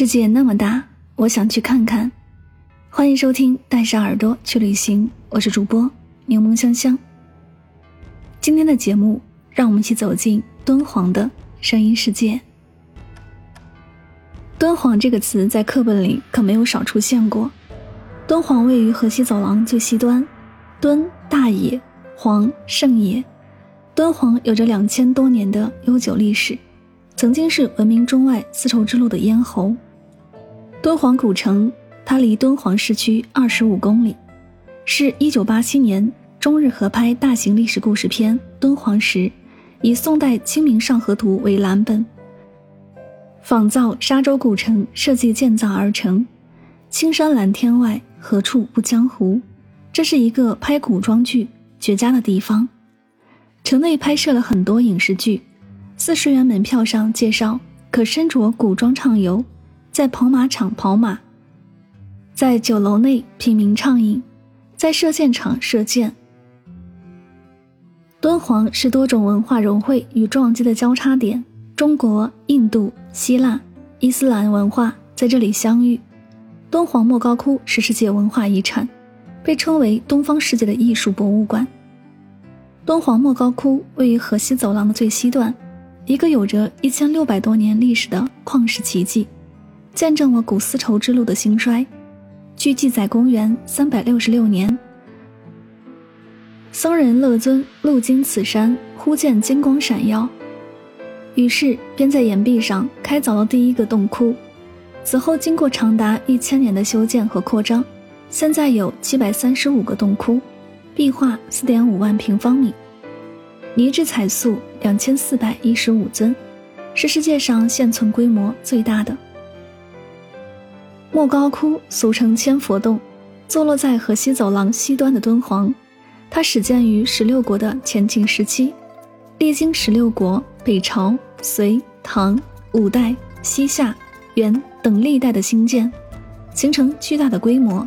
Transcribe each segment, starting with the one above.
世界那么大，我想去看看。欢迎收听《带上耳朵去旅行》，我是主播柠檬香香。今天的节目，让我们一起走进敦煌的声音世界。敦煌这个词在课本里可没有少出现过。敦煌位于河西走廊最西端，敦大也，煌盛也。敦煌有着两千多年的悠久历史，曾经是闻名中外丝绸之路的咽喉。敦煌古城，它离敦煌市区二十五公里，是一九八七年中日合拍大型历史故事片《敦煌石》，以宋代《清明上河图》为蓝本，仿造沙洲古城设计建造而成。青山蓝天外，何处不江湖？这是一个拍古装剧绝佳的地方。城内拍摄了很多影视剧，四十元门票上介绍可身着古装畅游。在跑马场跑马，在酒楼内品茗畅饮，在射箭场射箭。敦煌是多种文化融汇与撞击的交叉点，中国、印度、希腊、伊斯兰文化在这里相遇。敦煌莫高窟是世界文化遗产，被称为东方世界的艺术博物馆。敦煌莫高窟位于河西走廊的最西段，一个有着一千六百多年历史的旷世奇迹。见证了古丝绸之路的兴衰。据记载，公元三百六十六年，僧人乐尊路经此山，忽见金光闪耀，于是便在岩壁上开凿了第一个洞窟。此后，经过长达一千年的修建和扩张，现在有七百三十五个洞窟，壁画四点五万平方米，泥质彩塑两千四百一十五尊，是世界上现存规模最大的。莫高窟俗称千佛洞，坐落在河西走廊西端的敦煌。它始建于十六国的前秦时期，历经十六国、北朝、隋、唐、五代、西夏、元等历代的兴建，形成巨大的规模。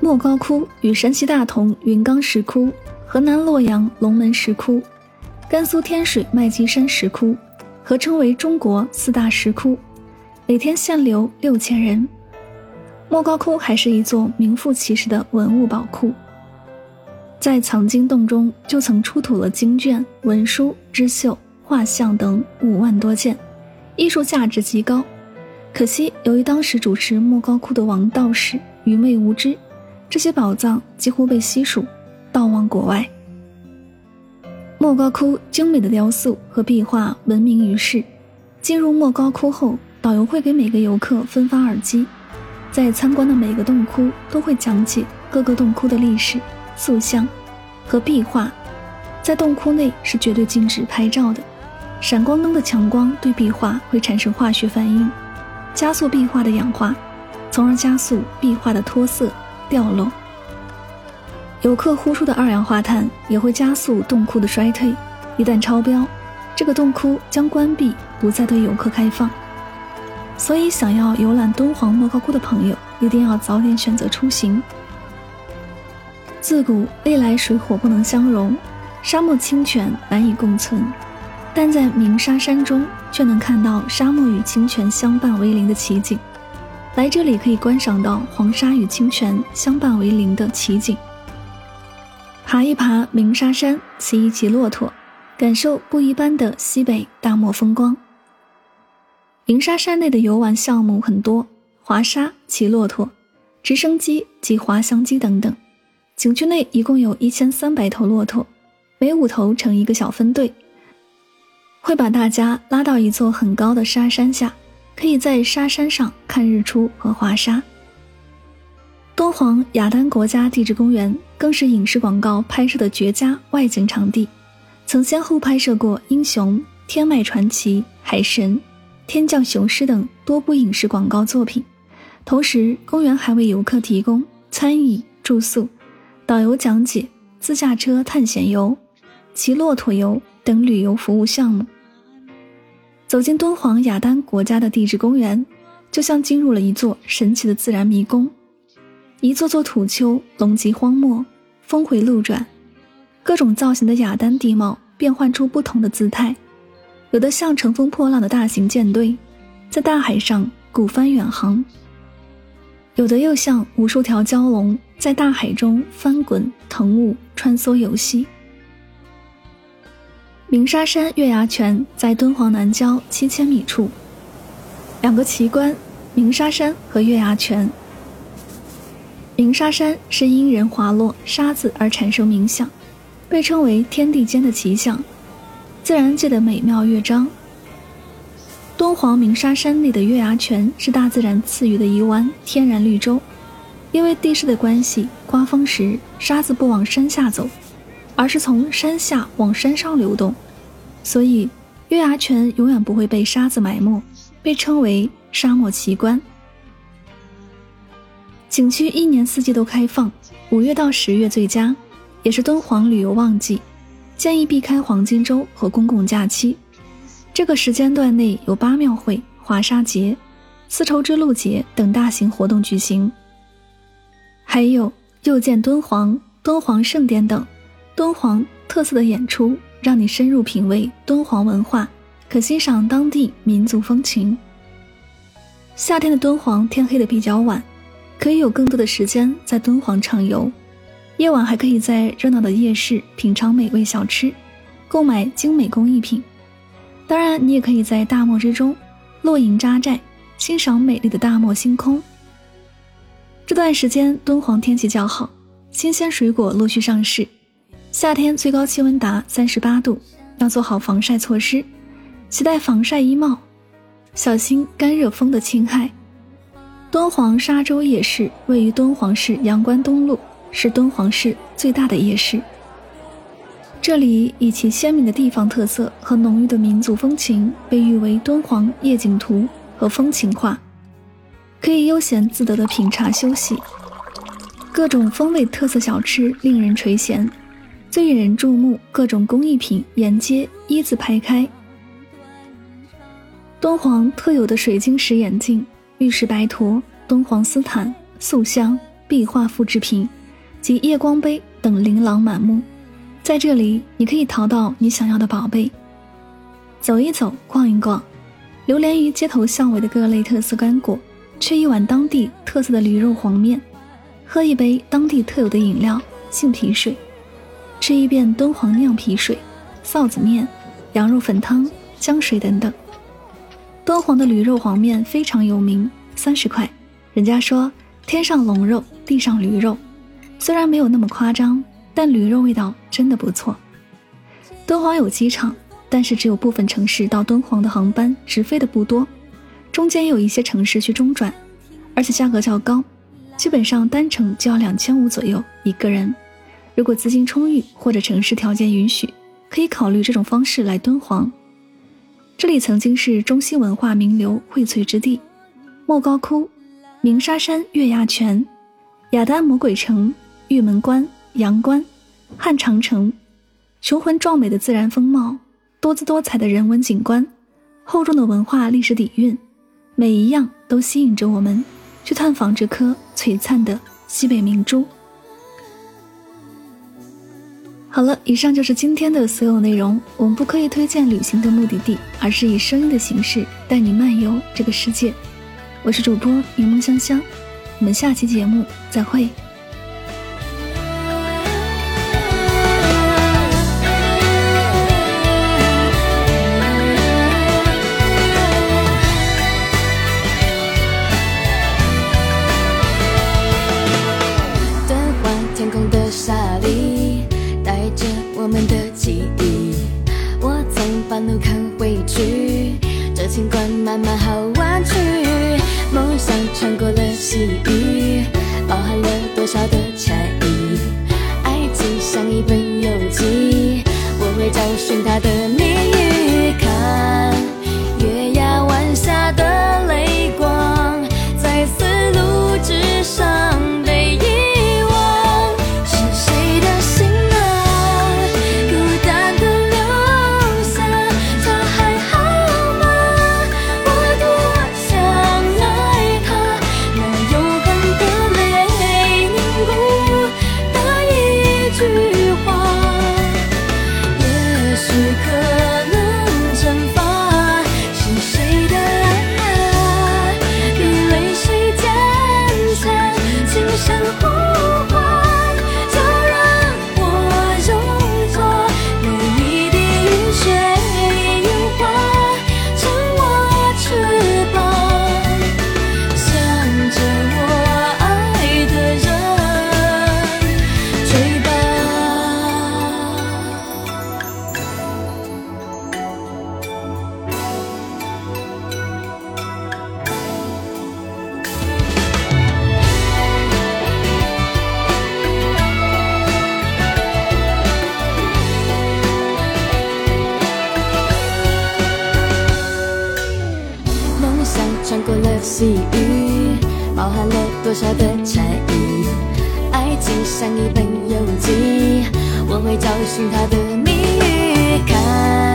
莫高窟与山西大同云冈石窟、河南洛阳龙门石窟、甘肃天水麦积山石窟合称为中国四大石窟。每天限流六千人。莫高窟还是一座名副其实的文物宝库，在藏经洞中就曾出土了经卷、文书、织绣、画像等五万多件，艺术价值极高。可惜，由于当时主持莫高窟的王道士愚昧无知，这些宝藏几乎被悉数盗往国外。莫高窟精美的雕塑和壁画闻名于世。进入莫高窟后，导游会给每个游客分发耳机，在参观的每个洞窟都会讲解各个洞窟的历史、塑像和壁画。在洞窟内是绝对禁止拍照的，闪光灯的强光对壁画会产生化学反应，加速壁画的氧化，从而加速壁画的脱色掉落。游客呼出的二氧化碳也会加速洞窟的衰退，一旦超标，这个洞窟将关闭，不再对游客开放。所以，想要游览敦煌莫高窟的朋友，一定要早点选择出行。自古历来水火不能相容，沙漠清泉难以共存，但在鸣沙山中却能看到沙漠与清泉相伴为邻的奇景。来这里可以观赏到黄沙与清泉相伴为邻的奇景。爬一爬鸣沙山，骑一骑骆驼，感受不一般的西北大漠风光。鸣沙山内的游玩项目很多，滑沙、骑骆驼、直升机及滑翔机等等。景区内一共有一千三百头骆驼，每五头成一个小分队，会把大家拉到一座很高的沙山下，可以在沙山上看日出和滑沙。敦煌雅丹国家地质公园更是影视广告拍摄的绝佳外景场地，曾先后拍摄过《英雄》《天脉传奇》《海神》《天降雄狮》等多部影视广告作品。同时，公园还为游客提供餐饮、住宿、导游讲解、自驾车探险游、骑骆驼游等旅游服务项目。走进敦煌雅丹国家的地质公园，就像进入了一座神奇的自然迷宫。一座座土丘，龙脊荒漠，峰回路转，各种造型的雅丹地貌变换出不同的姿态，有的像乘风破浪的大型舰队，在大海上鼓帆远航；有的又像无数条蛟龙，在大海中翻滚腾雾穿梭游戏。鸣沙山月牙泉在敦煌南郊七千米处，两个奇观：鸣沙山和月牙泉。鸣沙山是因人滑落沙子而产生冥想，被称为天地间的奇象，自然界的美妙乐章。敦煌鸣沙山内的月牙泉是大自然赐予的一湾天然绿洲，因为地势的关系，刮风时沙子不往山下走，而是从山下往山上流动，所以月牙泉永远不会被沙子埋没，被称为沙漠奇观。景区一年四季都开放，五月到十月最佳，也是敦煌旅游旺季，建议避开黄金周和公共假期。这个时间段内有八庙会、华沙节、丝绸之路节等大型活动举行，还有又见敦煌、敦煌盛典等敦煌特色的演出，让你深入品味敦煌文化，可欣赏当地民族风情。夏天的敦煌天黑的比较晚。可以有更多的时间在敦煌畅游，夜晚还可以在热闹的夜市品尝美味小吃，购买精美工艺品。当然，你也可以在大漠之中露营扎寨，欣赏美丽的大漠星空。这段时间敦煌天气较好，新鲜水果陆续上市，夏天最高气温达三十八度，要做好防晒措施，携带防晒衣帽，小心干热风的侵害。敦煌沙洲夜市位于敦煌市阳关东路，是敦煌市最大的夜市。这里以其鲜明的地方特色和浓郁的民族风情，被誉为敦煌夜景图和风情画，可以悠闲自得的品茶休息。各种风味特色小吃令人垂涎，最引人注目各种工艺品沿街一字排开。敦煌特有的水晶石眼镜。玉石白驼、敦煌丝毯、塑像、壁画复制品及夜光杯等琳琅满目，在这里你可以淘到你想要的宝贝。走一走，逛一逛，流连于街头巷尾的各类特色干果，吃一碗当地特色的驴肉黄面，喝一杯当地特有的饮料杏皮水，吃一遍敦煌酿皮水、臊子面、羊肉粉汤、浆水等等。敦煌的驴肉黄面非常有名，三十块。人家说天上龙肉，地上驴肉，虽然没有那么夸张，但驴肉味道真的不错。敦煌有机场，但是只有部分城市到敦煌的航班直飞的不多，中间有一些城市去中转，而且价格较高，基本上单程就要两千五左右一个人。如果资金充裕或者城市条件允许，可以考虑这种方式来敦煌。这里曾经是中西文化名流荟萃之地，莫高窟、鸣沙山月牙泉、雅丹魔鬼城、玉门关、阳关、汉长城，雄浑壮美的自然风貌，多姿多彩的人文景观，厚重的文化历史底蕴，每一样都吸引着我们去探访这颗璀璨的西北明珠。好了，以上就是今天的所有内容。我们不刻意推荐旅行的目的地，而是以声音的形式带你漫游这个世界。我是主播柠檬香香，我们下期节目再会。像穿过了细雨，包含了多少的禅意。爱情像一本游记，我会找寻它的谜语。看。